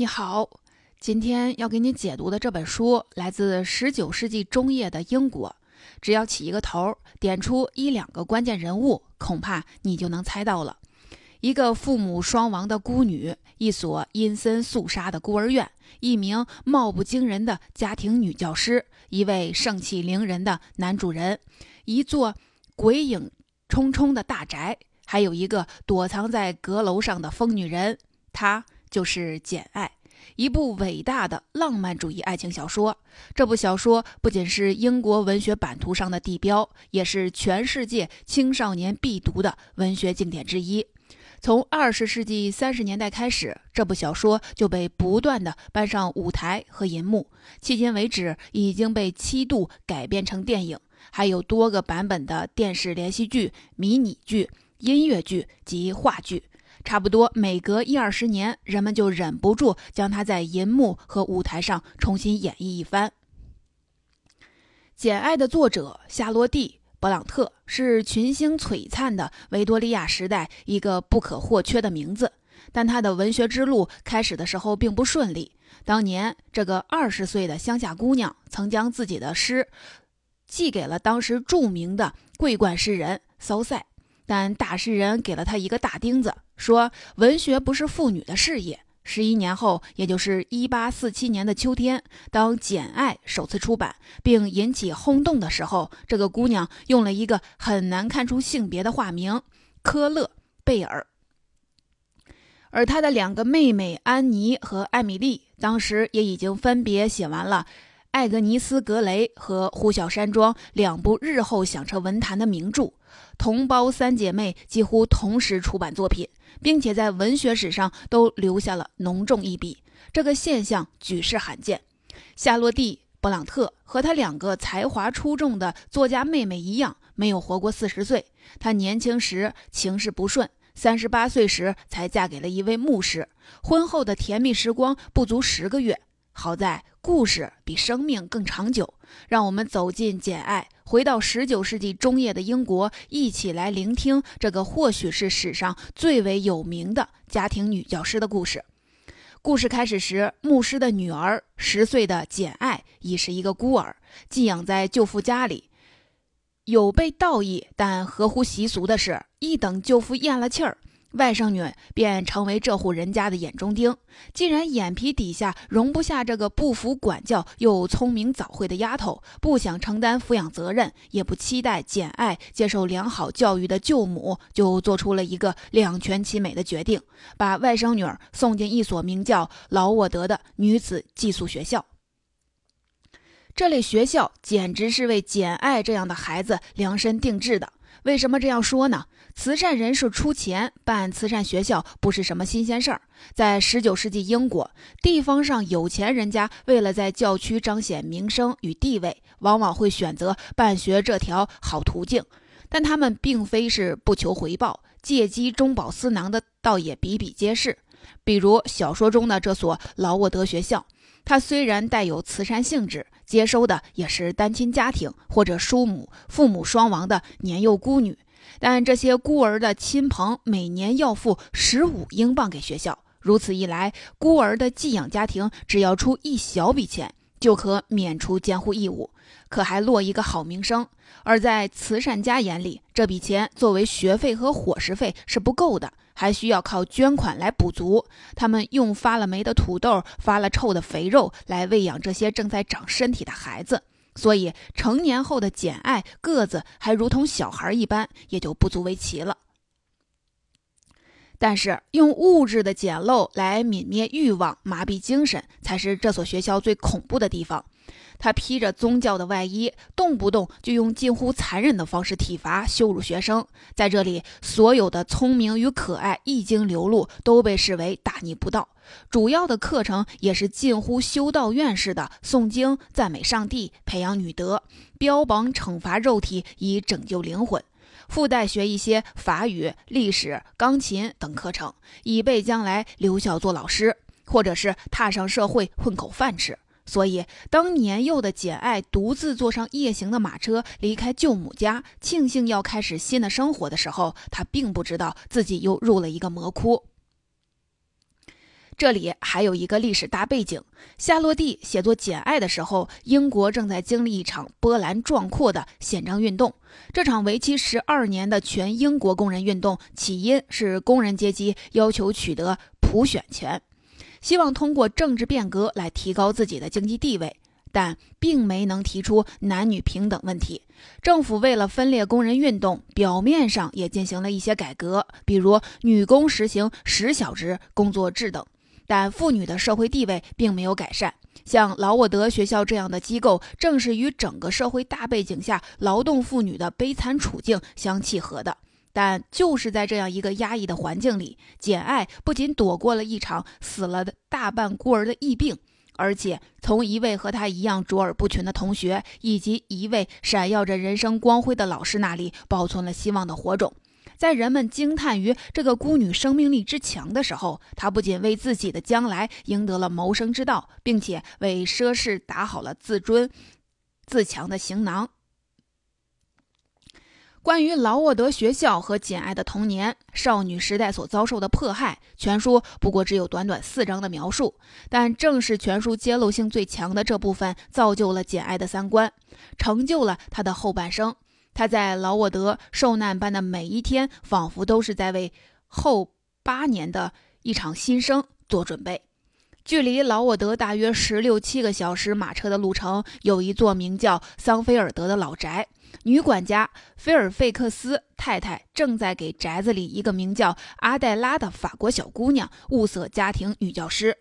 你好，今天要给你解读的这本书来自十九世纪中叶的英国。只要起一个头，点出一两个关键人物，恐怕你就能猜到了。一个父母双亡的孤女，一所阴森肃杀的孤儿院，一名貌不惊人的家庭女教师，一位盛气凌人的男主人，一座鬼影重重的大宅，还有一个躲藏在阁楼上的疯女人，她。就是《简爱》，一部伟大的浪漫主义爱情小说。这部小说不仅是英国文学版图上的地标，也是全世界青少年必读的文学经典之一。从二十世纪三十年代开始，这部小说就被不断的搬上舞台和银幕，迄今为止已经被七度改编成电影，还有多个版本的电视连续剧、迷你剧、音乐剧及话剧。差不多每隔一二十年，人们就忍不住将它在银幕和舞台上重新演绎一番。《简爱》的作者夏洛蒂·勃朗特是群星璀璨的维多利亚时代一个不可或缺的名字，但他的文学之路开始的时候并不顺利。当年，这个二十岁的乡下姑娘曾将自己的诗寄给了当时著名的桂冠诗人骚塞。但大诗人给了他一个大钉子，说文学不是妇女的事业。十一年后，也就是一八四七年的秋天，当《简爱》首次出版并引起轰动的时候，这个姑娘用了一个很难看出性别的化名科勒贝尔，而她的两个妹妹安妮和艾米丽当时也已经分别写完了《艾格尼斯·格雷》和《呼啸山庄》两部日后响彻文坛的名著。同胞三姐妹几乎同时出版作品，并且在文学史上都留下了浓重一笔。这个现象举世罕见。夏洛蒂·勃朗特和他两个才华出众的作家妹妹一样，没有活过四十岁。她年轻时情势不顺，三十八岁时才嫁给了一位牧师。婚后的甜蜜时光不足十个月。好在故事比生命更长久。让我们走进《简爱》。回到十九世纪中叶的英国，一起来聆听这个或许是史上最为有名的家庭女教师的故事。故事开始时，牧师的女儿十岁的简爱已是一个孤儿，寄养在舅父家里。有被道义但合乎习俗的是，一等舅父咽了气儿。外甥女便成为这户人家的眼中钉。既然眼皮底下容不下这个不服管教又聪明早慧的丫头，不想承担抚养责任，也不期待简爱接受良好教育的舅母，就做出了一个两全其美的决定，把外甥女儿送进一所名叫劳沃德的女子寄宿学校。这类学校简直是为简爱这样的孩子量身定制的。为什么这样说呢？慈善人士出钱办慈善学校不是什么新鲜事儿。在十九世纪英国，地方上有钱人家为了在教区彰显名声与地位，往往会选择办学这条好途径。但他们并非是不求回报，借机中饱私囊的倒也比比皆是。比如小说中的这所劳沃德学校，它虽然带有慈善性质。接收的也是单亲家庭或者叔母、父母双亡的年幼孤女，但这些孤儿的亲朋每年要付十五英镑给学校。如此一来，孤儿的寄养家庭只要出一小笔钱，就可免除监护义务，可还落一个好名声。而在慈善家眼里，这笔钱作为学费和伙食费是不够的。还需要靠捐款来补足。他们用发了霉的土豆、发了臭的肥肉来喂养这些正在长身体的孩子，所以成年后的简爱个子还如同小孩一般，也就不足为奇了。但是，用物质的简陋来泯灭欲望、麻痹精神，才是这所学校最恐怖的地方。他披着宗教的外衣，动不动就用近乎残忍的方式体罚、羞辱学生。在这里，所有的聪明与可爱一经流露，都被视为大逆不道。主要的课程也是近乎修道院式的诵经、赞美上帝、培养女德，标榜惩罚肉体以拯救灵魂，附带学一些法语、历史、钢琴等课程，以备将来留校做老师，或者是踏上社会混口饭吃。所以，当年幼的简爱独自坐上夜行的马车离开舅母家，庆幸要开始新的生活的时候，她并不知道自己又入了一个魔窟。这里还有一个历史大背景：夏洛蒂写作《简爱》的时候，英国正在经历一场波澜壮阔的宪章运动。这场为期十二年的全英国工人运动，起因是工人阶级要求取得普选权，希望通过政治变革来提高自己的经济地位。但并没能提出男女平等问题。政府为了分裂工人运动，表面上也进行了一些改革，比如女工实行十小时工作制等。但妇女的社会地位并没有改善。像劳沃德学校这样的机构，正是与整个社会大背景下劳动妇女的悲惨处境相契合的。但就是在这样一个压抑的环境里，简爱不仅躲过了一场死了的大半孤儿的疫病。而且，从一位和他一样卓尔不群的同学，以及一位闪耀着人生光辉的老师那里，保存了希望的火种。在人们惊叹于这个孤女生命力之强的时候，她不仅为自己的将来赢得了谋生之道，并且为奢侈打好了自尊自强的行囊。关于劳沃德学校和简爱的童年、少女时代所遭受的迫害，全书不过只有短短四章的描述。但正是全书揭露性最强的这部分，造就了简爱的三观，成就了她的后半生。他在劳沃德受难般的每一天，仿佛都是在为后八年的一场新生做准备。距离劳沃德大约十六七个小时马车的路程，有一座名叫桑菲尔德的老宅。女管家菲尔费克斯太太正在给宅子里一个名叫阿黛拉的法国小姑娘物色家庭女教师。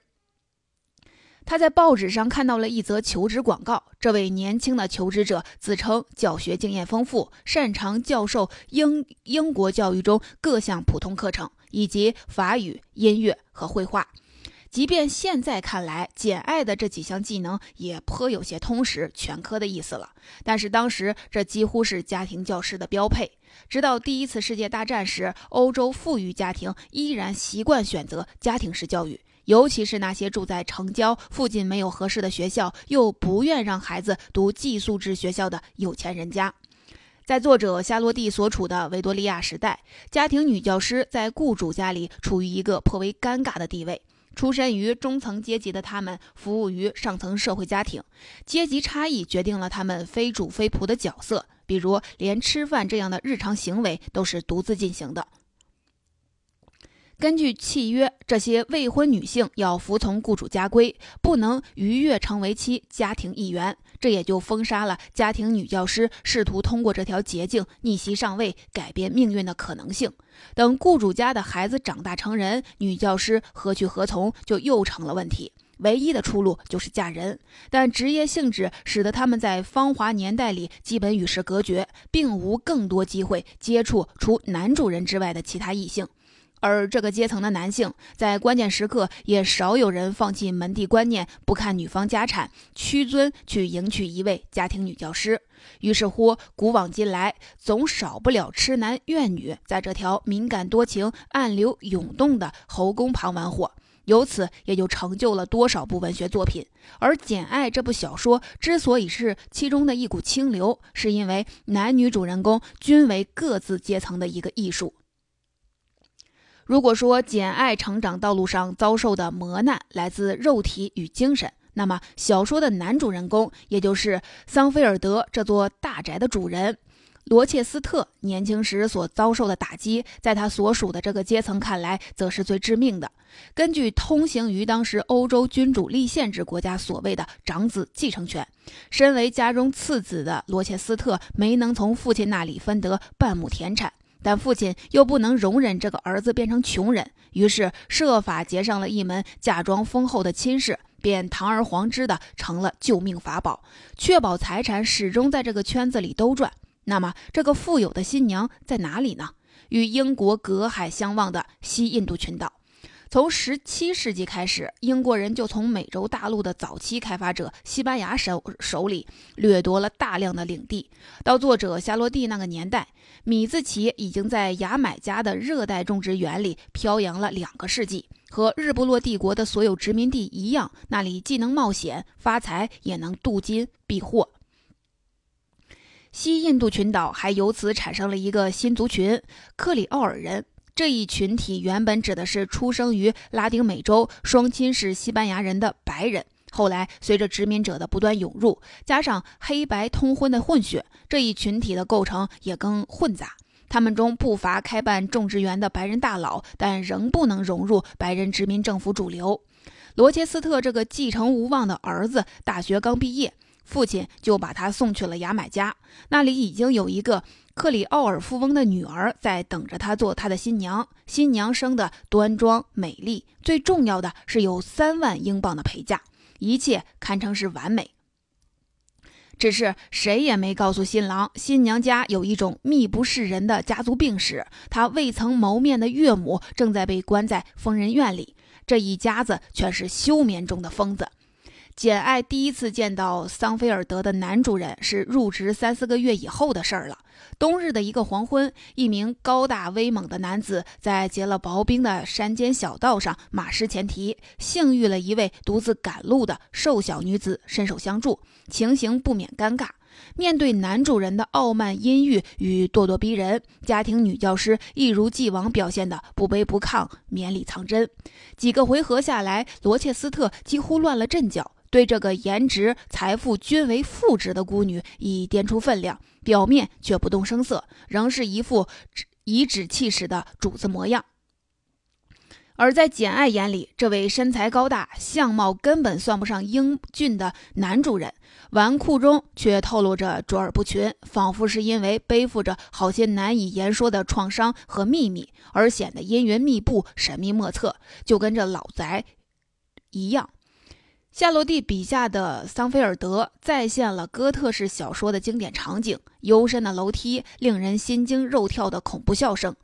他在报纸上看到了一则求职广告。这位年轻的求职者自称教学经验丰富，擅长教授英英国教育中各项普通课程，以及法语、音乐和绘画。即便现在看来，简爱的这几项技能也颇有些通识全科的意思了。但是当时这几乎是家庭教师的标配。直到第一次世界大战时，欧洲富裕家庭依然习惯选择家庭式教育，尤其是那些住在城郊、附近没有合适的学校，又不愿让孩子读寄宿制学校的有钱人家。在作者夏洛蒂所处的维多利亚时代，家庭女教师在雇主家里处于一个颇为尴尬的地位。出身于中层阶级的他们，服务于上层社会家庭，阶级差异决定了他们非主非仆的角色。比如，连吃饭这样的日常行为都是独自进行的。根据契约，这些未婚女性要服从雇主家规，不能逾越成为其家庭一员。这也就封杀了家庭女教师试图通过这条捷径逆袭上位、改变命运的可能性。等雇主家的孩子长大成人，女教师何去何从就又成了问题。唯一的出路就是嫁人，但职业性质使得他们在芳华年代里基本与世隔绝，并无更多机会接触除男主人之外的其他异性。而这个阶层的男性，在关键时刻也少有人放弃门第观念，不看女方家产，屈尊去迎娶一位家庭女教师。于是乎，古往今来，总少不了痴男怨女在这条敏感多情、暗流涌动的喉宫旁玩火。由此也就成就了多少部文学作品。而《简爱》这部小说之所以是其中的一股清流，是因为男女主人公均为各自阶层的一个艺术。如果说简爱成长道路上遭受的磨难来自肉体与精神，那么小说的男主人公，也就是桑菲尔德这座大宅的主人罗切斯特，年轻时所遭受的打击，在他所属的这个阶层看来，则是最致命的。根据通行于当时欧洲君主立宪制国家所谓的长子继承权，身为家中次子的罗切斯特没能从父亲那里分得半亩田产。但父亲又不能容忍这个儿子变成穷人，于是设法结上了一门嫁妆丰厚的亲事，便堂而皇之的成了救命法宝，确保财产始终在这个圈子里兜转。那么，这个富有的新娘在哪里呢？与英国隔海相望的西印度群岛。从十七世纪开始，英国人就从美洲大陆的早期开发者西班牙手手里掠夺了大量的领地。到作者夏洛蒂那个年代，米字旗已经在牙买加的热带种植园里飘扬了两个世纪。和日不落帝国的所有殖民地一样，那里既能冒险发财，也能镀金避祸。西印度群岛还由此产生了一个新族群——克里奥尔人。这一群体原本指的是出生于拉丁美洲、双亲是西班牙人的白人。后来，随着殖民者的不断涌入，加上黑白通婚的混血，这一群体的构成也更混杂。他们中不乏开办种植园的白人大佬，但仍不能融入白人殖民政府主流。罗切斯特这个继承无望的儿子，大学刚毕业，父亲就把他送去了牙买加，那里已经有一个克里奥尔富翁的女儿在等着他做他的新娘。新娘生的端庄美丽，最重要的是有三万英镑的陪嫁。一切堪称是完美，只是谁也没告诉新郎，新娘家有一种秘不示人的家族病史，他未曾谋面的岳母正在被关在疯人院里，这一家子全是休眠中的疯子。简爱第一次见到桑菲尔德的男主人是入职三四个月以后的事儿了。冬日的一个黄昏，一名高大威猛的男子在结了薄冰的山间小道上马失前蹄，幸遇了一位独自赶路的瘦小女子，伸手相助，情形不免尴尬。面对男主人的傲慢阴郁与咄咄逼人，家庭女教师一如既往表现得不卑不亢，绵里藏针。几个回合下来，罗切斯特几乎乱了阵脚。对这个颜值、财富均为负值的孤女已掂出分量，表面却不动声色，仍是一副颐指气使的主子模样。而在简爱眼里，这位身材高大、相貌根本算不上英俊的男主人，纨绔中却透露着卓尔不群，仿佛是因为背负着好些难以言说的创伤和秘密，而显得阴云密布、神秘莫测，就跟这老宅一样。夏洛蒂笔下的桑菲尔德再现了哥特式小说的经典场景：幽深的楼梯、令人心惊肉跳的恐怖笑声，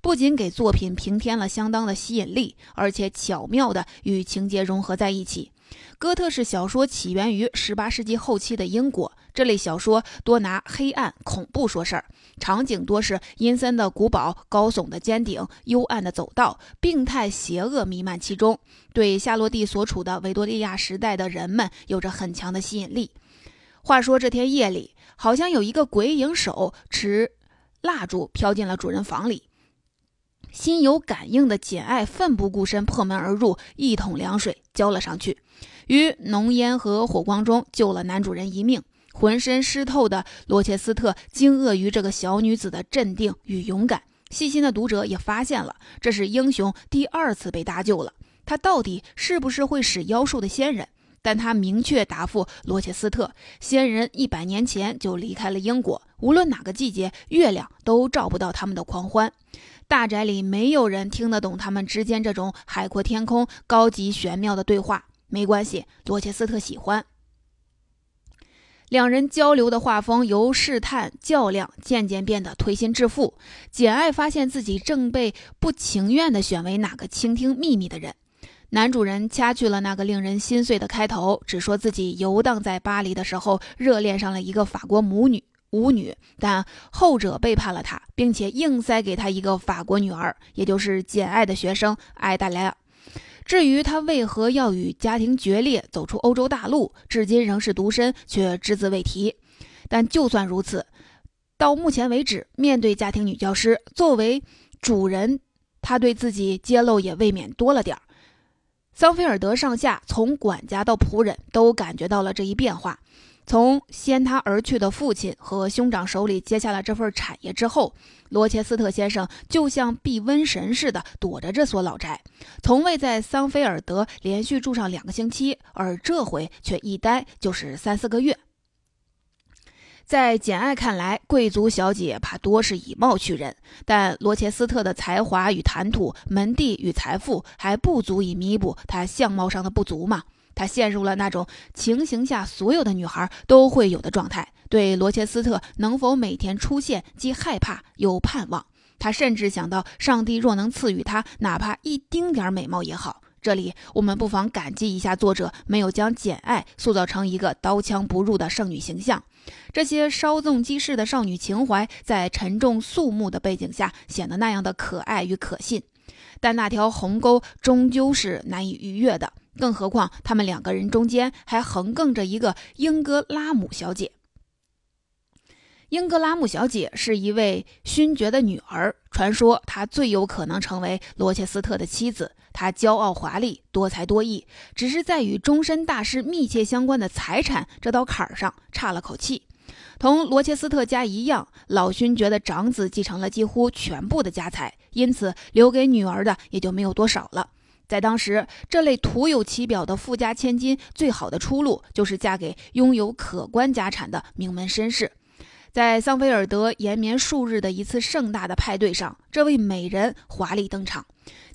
不仅给作品平添了相当的吸引力，而且巧妙地与情节融合在一起。哥特式小说起源于18世纪后期的英国。这类小说多拿黑暗恐怖说事儿，场景多是阴森的古堡、高耸的尖顶、幽暗的走道，病态邪恶弥漫其中，对夏洛蒂所处的维多利亚时代的人们有着很强的吸引力。话说这天夜里，好像有一个鬼影手持蜡烛飘进了主人房里，心有感应的简爱奋不顾身破门而入，一桶凉水浇了上去，于浓烟和火光中救了男主人一命。浑身湿透的罗切斯特惊愕于这个小女子的镇定与勇敢。细心的读者也发现了，这是英雄第二次被搭救了。他到底是不是会使妖术的仙人？但他明确答复罗切斯特：仙人一百年前就离开了英国，无论哪个季节，月亮都照不到他们的狂欢。大宅里没有人听得懂他们之间这种海阔天空、高级玄妙的对话。没关系，罗切斯特喜欢。两人交流的画风由试探较量渐渐变得推心置腹。简爱发现自己正被不情愿地选为哪个倾听秘密的人。男主人掐去了那个令人心碎的开头，只说自己游荡在巴黎的时候热恋上了一个法国母女舞女，但后者背叛了他，并且硬塞给他一个法国女儿，也就是简爱的学生艾达莱尔。至于他为何要与家庭决裂，走出欧洲大陆，至今仍是独身，却只字未提。但就算如此，到目前为止，面对家庭女教师作为主人，他对自己揭露也未免多了点儿。桑菲尔德上下，从管家到仆人都感觉到了这一变化。从先他而去的父亲和兄长手里接下了这份产业之后，罗切斯特先生就像避瘟神似的躲着这所老宅，从未在桑菲尔德连续住上两个星期，而这回却一待就是三四个月。在简爱看来，贵族小姐怕多是以貌取人，但罗切斯特的才华与谈吐、门第与财富还不足以弥补他相貌上的不足吗？他陷入了那种情形下所有的女孩都会有的状态，对罗切斯特能否每天出现既害怕又盼望。他甚至想到，上帝若能赐予他哪怕一丁点美貌也好。这里我们不妨感激一下作者，没有将简爱塑造成一个刀枪不入的圣女形象。这些稍纵即逝的少女情怀，在沉重肃穆的背景下，显得那样的可爱与可信。但那条鸿沟终究是难以逾越的。更何况，他们两个人中间还横亘着一个英格拉姆小姐。英格拉姆小姐是一位勋爵的女儿，传说她最有可能成为罗切斯特的妻子。她骄傲华丽，多才多艺，只是在与终身大事密切相关的财产这道坎儿上差了口气。同罗切斯特家一样，老勋爵的长子继承了几乎全部的家财，因此留给女儿的也就没有多少了。在当时，这类徒有其表的富家千金，最好的出路就是嫁给拥有可观家产的名门绅士。在桑菲尔德延绵数日的一次盛大的派对上，这位美人华丽登场。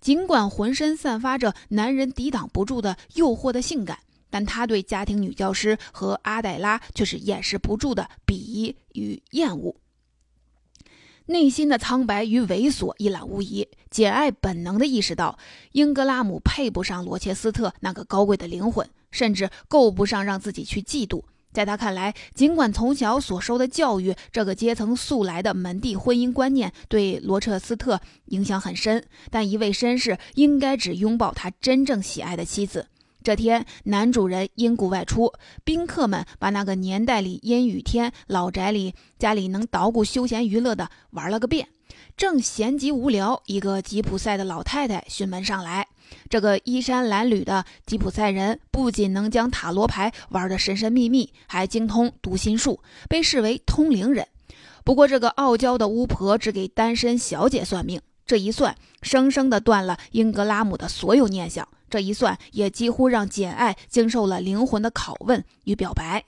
尽管浑身散发着男人抵挡不住的诱惑的性感。但他对家庭女教师和阿黛拉却是掩饰不住的鄙夷与厌恶，内心的苍白与猥琐一览无遗。简爱本能地意识到，英格拉姆配不上罗切斯特那个高贵的灵魂，甚至够不上让自己去嫉妒。在他看来，尽管从小所受的教育，这个阶层素来的门第婚姻观念对罗彻斯特影响很深，但一位绅士应该只拥抱他真正喜爱的妻子。这天，男主人因故外出，宾客们把那个年代里阴雨天老宅里家里能捣鼓休闲娱乐的玩了个遍。正闲极无聊，一个吉普赛的老太太巡门上来。这个衣衫褴褛的吉普赛人不仅能将塔罗牌玩得神神秘秘，还精通读心术，被视为通灵人。不过，这个傲娇的巫婆只给单身小姐算命，这一算，生生的断了英格拉姆的所有念想。这一算，也几乎让简爱经受了灵魂的拷问与表白。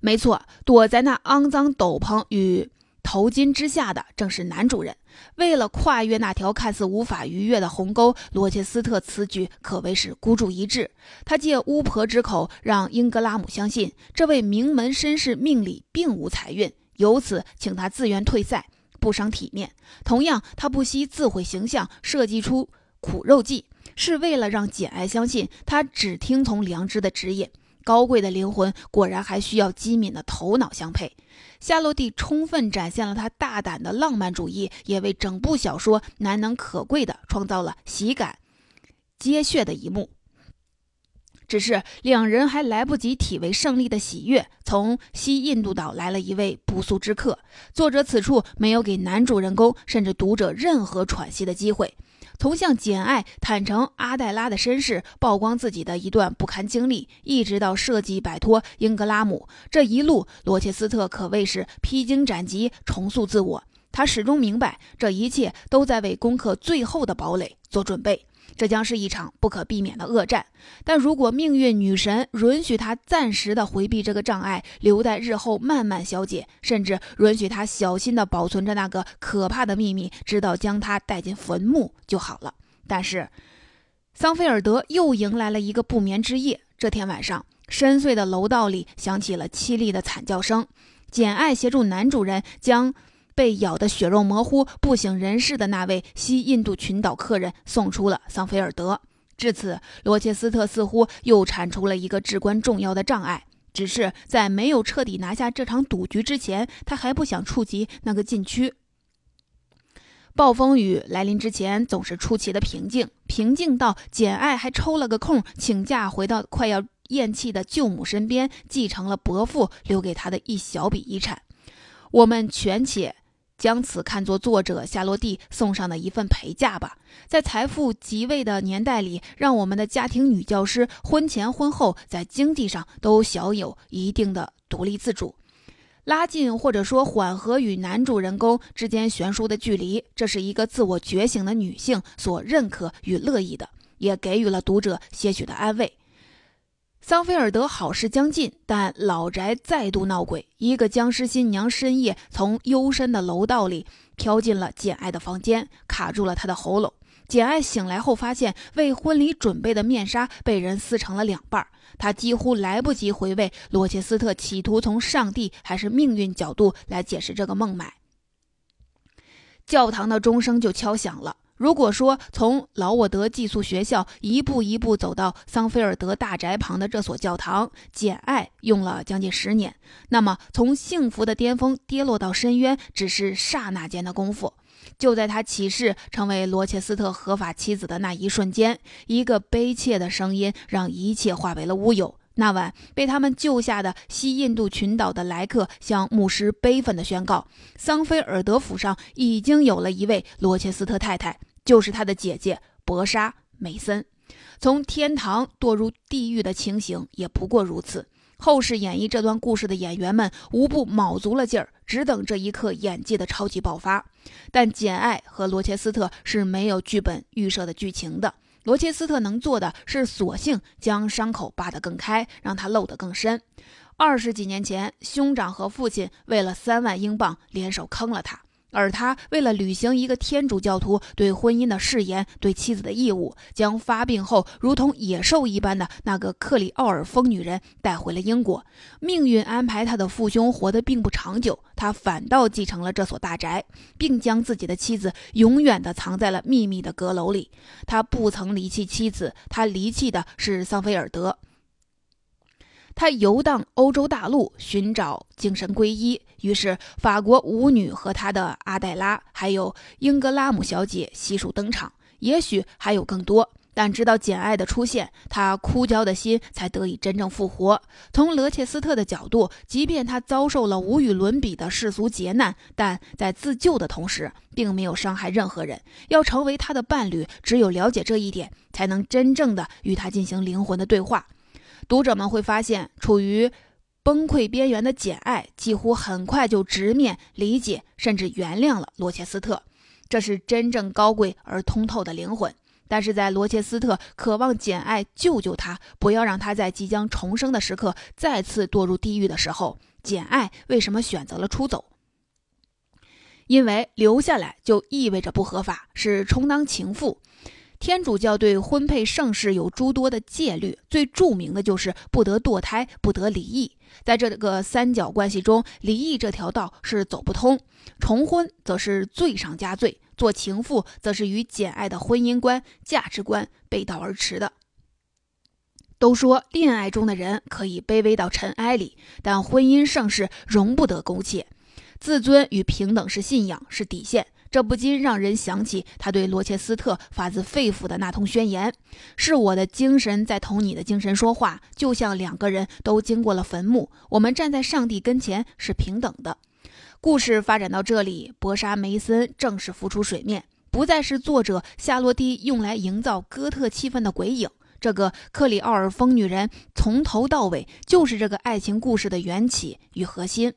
没错，躲在那肮脏斗篷与头巾之下的，正是男主人。为了跨越那条看似无法逾越的鸿沟，罗切斯特此举可谓是孤注一掷。他借巫婆之口，让英格拉姆相信这位名门绅士命里并无财运，由此请他自愿退赛，不伤体面。同样，他不惜自毁形象，设计出苦肉计。是为了让简爱相信他只听从良知的指引。高贵的灵魂果然还需要机敏的头脑相配。夏洛蒂充分展现了他大胆的浪漫主义，也为整部小说难能可贵的创造了喜感接血的一幕。只是两人还来不及体味胜利的喜悦，从西印度岛来了一位不速之客。作者此处没有给男主人公甚至读者任何喘息的机会。从向简爱坦诚阿黛拉的身世，曝光自己的一段不堪经历，一直到设计摆脱英格拉姆，这一路罗切斯特可谓是披荆斩棘，重塑自我。他始终明白，这一切都在为攻克最后的堡垒做准备。这将是一场不可避免的恶战，但如果命运女神允许他暂时的回避这个障碍，留待日后慢慢消解，甚至允许他小心的保存着那个可怕的秘密，直到将他带进坟墓就好了。但是，桑菲尔德又迎来了一个不眠之夜。这天晚上，深邃的楼道里响起了凄厉的惨叫声。简爱协助男主人将。被咬得血肉模糊、不省人事的那位西印度群岛客人送出了桑菲尔德。至此，罗切斯特似乎又铲除了一个至关重要的障碍。只是在没有彻底拿下这场赌局之前，他还不想触及那个禁区。暴风雨来临之前，总是出奇的平静，平静到简爱还抽了个空，请假回到快要咽气的舅母身边，继承了伯父留给他的一小笔遗产。我们权且。将此看作作者夏洛蒂送上的一份陪嫁吧。在财富即位的年代里，让我们的家庭女教师婚前婚后在经济上都小有一定的独立自主，拉近或者说缓和与男主人公之间悬殊的距离，这是一个自我觉醒的女性所认可与乐意的，也给予了读者些许的安慰。桑菲尔德好事将近，但老宅再度闹鬼。一个僵尸新娘深夜从幽深的楼道里飘进了简爱的房间，卡住了她的喉咙。简爱醒来后发现，为婚礼准备的面纱被人撕成了两半。她几乎来不及回味罗切斯特企图从上帝还是命运角度来解释这个孟买。教堂的钟声就敲响了。如果说从劳沃德寄宿学校一步一步走到桑菲尔德大宅旁的这所教堂，简爱用了将近十年，那么从幸福的巅峰跌落到深渊，只是刹那间的功夫。就在他起誓成为罗切斯特合法妻子的那一瞬间，一个悲切的声音让一切化为了乌有。那晚被他们救下的西印度群岛的莱克向牧师悲愤地宣告，桑菲尔德府上已经有了一位罗切斯特太太，就是他的姐姐博莎梅森。从天堂堕入地狱的情形也不过如此。后世演绎这段故事的演员们无不卯足了劲儿，只等这一刻演技的超级爆发。但《简爱》和罗切斯特是没有剧本预设的剧情的。罗切斯特能做的是，索性将伤口扒得更开，让它漏得更深。二十几年前，兄长和父亲为了三万英镑联手坑了他。而他为了履行一个天主教徒对婚姻的誓言、对妻子的义务，将发病后如同野兽一般的那个克里奥尔疯女人带回了英国。命运安排他的父兄活得并不长久，他反倒继承了这所大宅，并将自己的妻子永远地藏在了秘密的阁楼里。他不曾离弃妻子，他离弃的是桑菲尔德。他游荡欧洲大陆，寻找精神皈依。于是，法国舞女和他的阿黛拉，还有英格拉姆小姐悉数登场。也许还有更多，但直到简爱的出现，他枯焦的心才得以真正复活。从罗切斯特的角度，即便他遭受了无与伦比的世俗劫难，但在自救的同时，并没有伤害任何人。要成为他的伴侣，只有了解这一点，才能真正的与他进行灵魂的对话。读者们会发现，处于崩溃边缘的简爱几乎很快就直面、理解，甚至原谅了罗切斯特。这是真正高贵而通透的灵魂。但是在罗切斯特渴望简爱救救他，不要让他在即将重生的时刻再次堕入地狱的时候，简爱为什么选择了出走？因为留下来就意味着不合法，是充当情妇。天主教对婚配盛世有诸多的戒律，最著名的就是不得堕胎、不得离异。在这个三角关系中，离异这条道是走不通，重婚则是罪上加罪。做情妇则是与简爱的婚姻观、价值观背道而驰的。都说恋爱中的人可以卑微到尘埃里，但婚姻盛世容不得苟且。自尊与平等是信仰，是底线。这不禁让人想起他对罗切斯特发自肺腑的那通宣言：“是我的精神在同你的精神说话，就像两个人都经过了坟墓，我们站在上帝跟前是平等的。”故事发展到这里，博沙梅森正式浮出水面，不再是作者夏洛蒂用来营造哥特气氛的鬼影。这个克里奥尔疯女人从头到尾就是这个爱情故事的缘起与核心。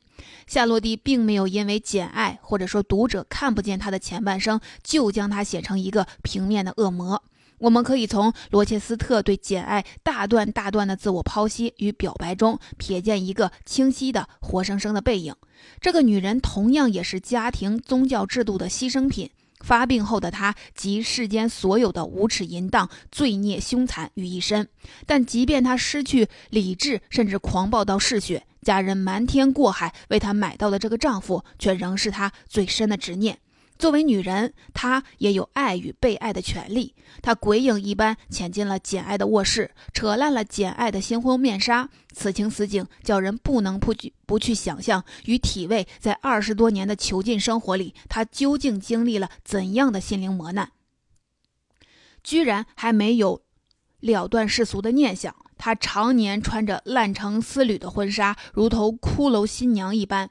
夏洛蒂并没有因为简爱或者说读者看不见她的前半生，就将她写成一个平面的恶魔。我们可以从罗切斯特对简爱大段大段的自我剖析与表白中，瞥见一个清晰的活生生的背影。这个女人同样也是家庭宗教制度的牺牲品。发病后的她集世间所有的无耻淫荡、罪孽凶残于一身，但即便她失去理智，甚至狂暴到嗜血，家人瞒天过海为她买到的这个丈夫，却仍是他最深的执念。作为女人，她也有爱与被爱的权利。她鬼影一般潜进了简爱的卧室，扯烂了简爱的新婚面纱。此情此景，叫人不能不去不去想象与体味，在二十多年的囚禁生活里，她究竟经历了怎样的心灵磨难？居然还没有了断世俗的念想。她常年穿着烂成丝缕的婚纱，如同骷髅新娘一般。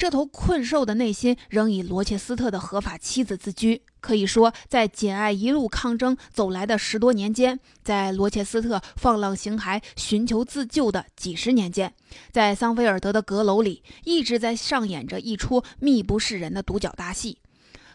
这头困兽的内心仍以罗切斯特的合法妻子自居。可以说，在简爱一路抗争走来的十多年间，在罗切斯特放浪形骸、寻求自救的几十年间，在桑菲尔德的阁楼里，一直在上演着一出密不示人的独角大戏。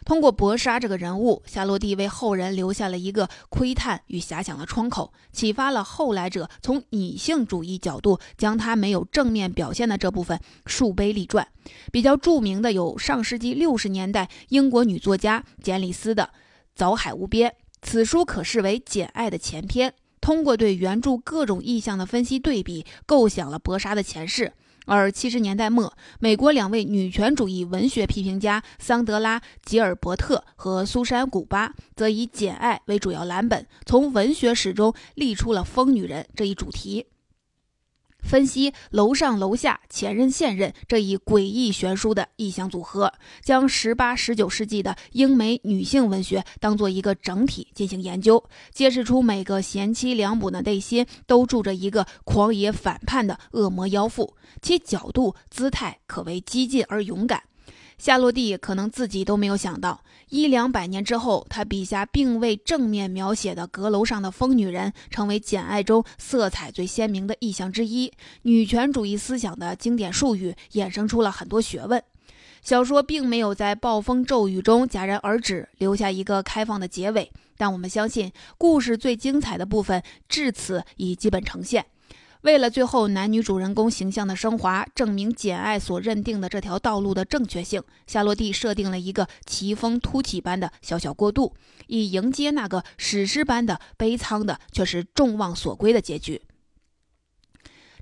通过博莎这个人物，夏洛蒂为后人留下了一个窥探与遐想的窗口，启发了后来者从女性主义角度将她没有正面表现的这部分树碑立传。比较著名的有上世纪六十年代英国女作家简·里斯的《藻海无边》，此书可视为《简爱》的前篇，通过对原著各种意象的分析对比，构想了博莎的前世。而七十年代末，美国两位女权主义文学批评家桑德拉·吉尔伯特和苏珊·古巴，则以《简爱》为主要蓝本，从文学史中立出了“疯女人”这一主题。分析楼上楼下、前任现任这一诡异悬殊的意象组合，将十八、十九世纪的英美女性文学当做一个整体进行研究，揭示出每个贤妻良母的内心都住着一个狂野反叛的恶魔妖妇，其角度、姿态可谓激进而勇敢。夏洛蒂可能自己都没有想到，一两百年之后，他笔下并未正面描写的阁楼上的疯女人，成为《简爱》中色彩最鲜明的意象之一。女权主义思想的经典术语衍生出了很多学问。小说并没有在暴风骤雨中戛然而止，留下一个开放的结尾，但我们相信，故事最精彩的部分至此已基本呈现。为了最后男女主人公形象的升华，证明简爱所认定的这条道路的正确性，夏洛蒂设定了一个奇峰突起般的小小过渡，以迎接那个史诗般的悲苍的却是众望所归的结局。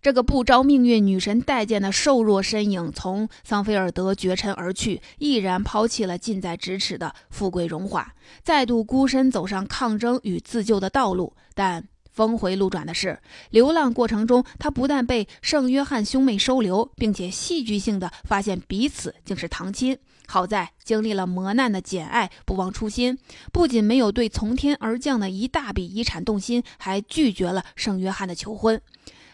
这个不招命运女神待见的瘦弱身影，从桑菲尔德绝尘而去，毅然抛弃了近在咫尺的富贵荣华，再度孤身走上抗争与自救的道路，但。峰回路转的是，流浪过程中，他不但被圣约翰兄妹收留，并且戏剧性的发现彼此竟是堂亲。好在经历了磨难的简爱不忘初心，不仅没有对从天而降的一大笔遗产动心，还拒绝了圣约翰的求婚。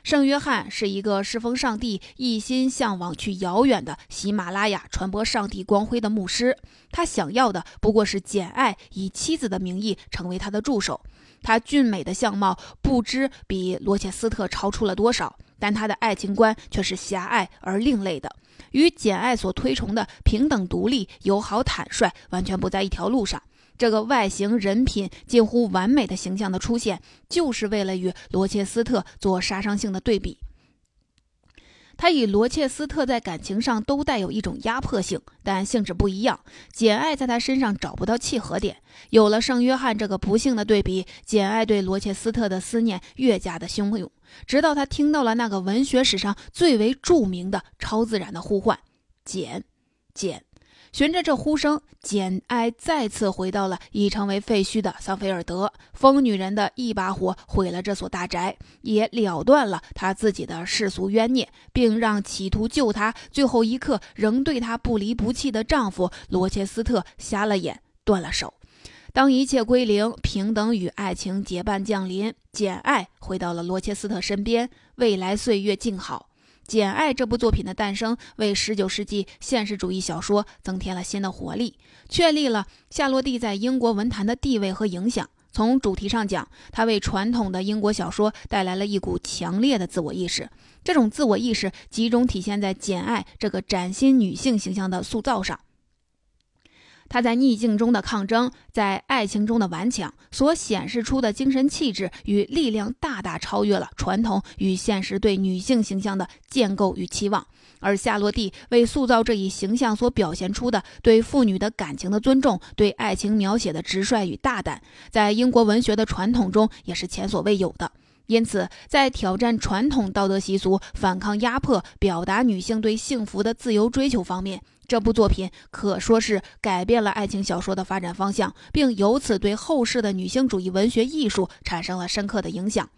圣约翰是一个侍奉上帝、一心向往去遥远的喜马拉雅传播上帝光辉的牧师，他想要的不过是简爱以妻子的名义成为他的助手。他俊美的相貌不知比罗切斯特超出了多少，但他的爱情观却是狭隘而另类的，与简爱所推崇的平等、独立、友好、坦率完全不在一条路上。这个外形、人品近乎完美的形象的出现，就是为了与罗切斯特做杀伤性的对比。他与罗切斯特在感情上都带有一种压迫性，但性质不一样。简爱在他身上找不到契合点。有了圣约翰这个不幸的对比，简爱对罗切斯特的思念越加的汹涌，直到他听到了那个文学史上最为著名的超自然的呼唤：“简，简。”循着这呼声，简爱再次回到了已成为废墟的桑菲尔德。疯女人的一把火毁了这所大宅，也了断了她自己的世俗冤孽，并让企图救她、最后一刻仍对她不离不弃的丈夫罗切斯特瞎了眼、断了手。当一切归零，平等与爱情结伴降临，简爱回到了罗切斯特身边，未来岁月静好。《简爱》这部作品的诞生，为19世纪现实主义小说增添了新的活力，确立了夏洛蒂在英国文坛的地位和影响。从主题上讲，它为传统的英国小说带来了一股强烈的自我意识。这种自我意识集中体现在《简爱》这个崭新女性形象的塑造上。她在逆境中的抗争，在爱情中的顽强，所显示出的精神气质与力量，大大超越了传统与现实对女性形象的建构与期望。而夏洛蒂为塑造这一形象所表现出的对妇女的感情的尊重，对爱情描写的直率与大胆，在英国文学的传统中也是前所未有的。因此，在挑战传统道德习俗、反抗压迫、表达女性对幸福的自由追求方面，这部作品可说是改变了爱情小说的发展方向，并由此对后世的女性主义文学艺术产生了深刻的影响。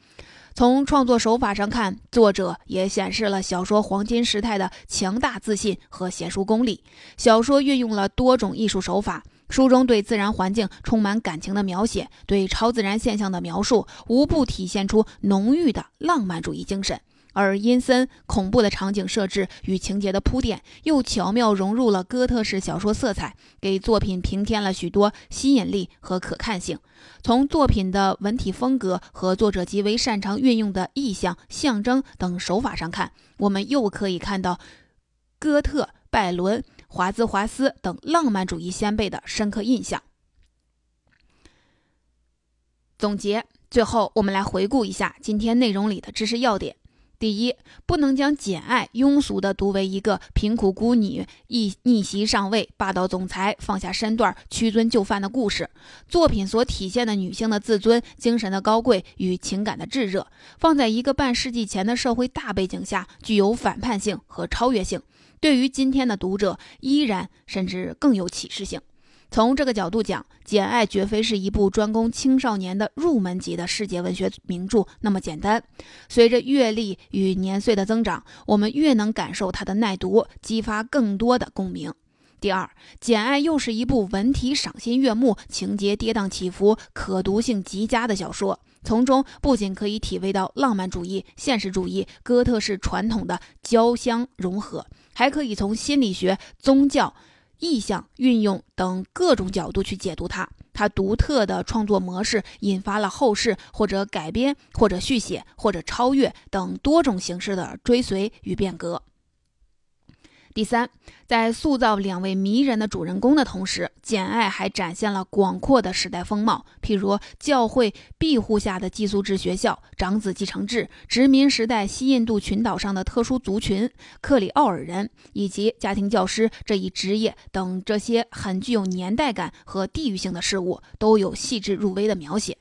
从创作手法上看，作者也显示了小说黄金时代的强大自信和写书功力。小说运用了多种艺术手法。书中对自然环境充满感情的描写，对超自然现象的描述，无不体现出浓郁的浪漫主义精神；而阴森恐怖的场景设置与情节的铺垫，又巧妙融入了哥特式小说色彩，给作品平添了许多吸引力和可看性。从作品的文体风格和作者极为擅长运用的意象、象征等手法上看，我们又可以看到哥特、拜伦。华兹华斯等浪漫主义先辈的深刻印象。总结，最后我们来回顾一下今天内容里的知识要点。第一，不能将简爱庸俗的读为一个贫苦孤女逆逆袭上位、霸道总裁放下身段、屈尊就范的故事。作品所体现的女性的自尊、精神的高贵与情感的炙热，放在一个半世纪前的社会大背景下，具有反叛性和超越性。对于今天的读者，依然甚至更有启示性。从这个角度讲，《简爱》绝非是一部专攻青少年的入门级的世界文学名著那么简单。随着阅历与年岁的增长，我们越能感受它的耐读，激发更多的共鸣。第二，《简爱》又是一部文体赏心悦目、情节跌宕起伏、可读性极佳的小说。从中不仅可以体味到浪漫主义、现实主义、哥特式传统的交相融合，还可以从心理学、宗教。意象运用等各种角度去解读它，它独特的创作模式引发了后世或者改编或者续写或者超越等多种形式的追随与变革。第三，在塑造两位迷人的主人公的同时，《简爱》还展现了广阔的时代风貌，譬如教会庇护下的寄宿制学校、长子继承制、殖民时代西印度群岛上的特殊族群克里奥尔人，以及家庭教师这一职业等这些很具有年代感和地域性的事物，都有细致入微的描写。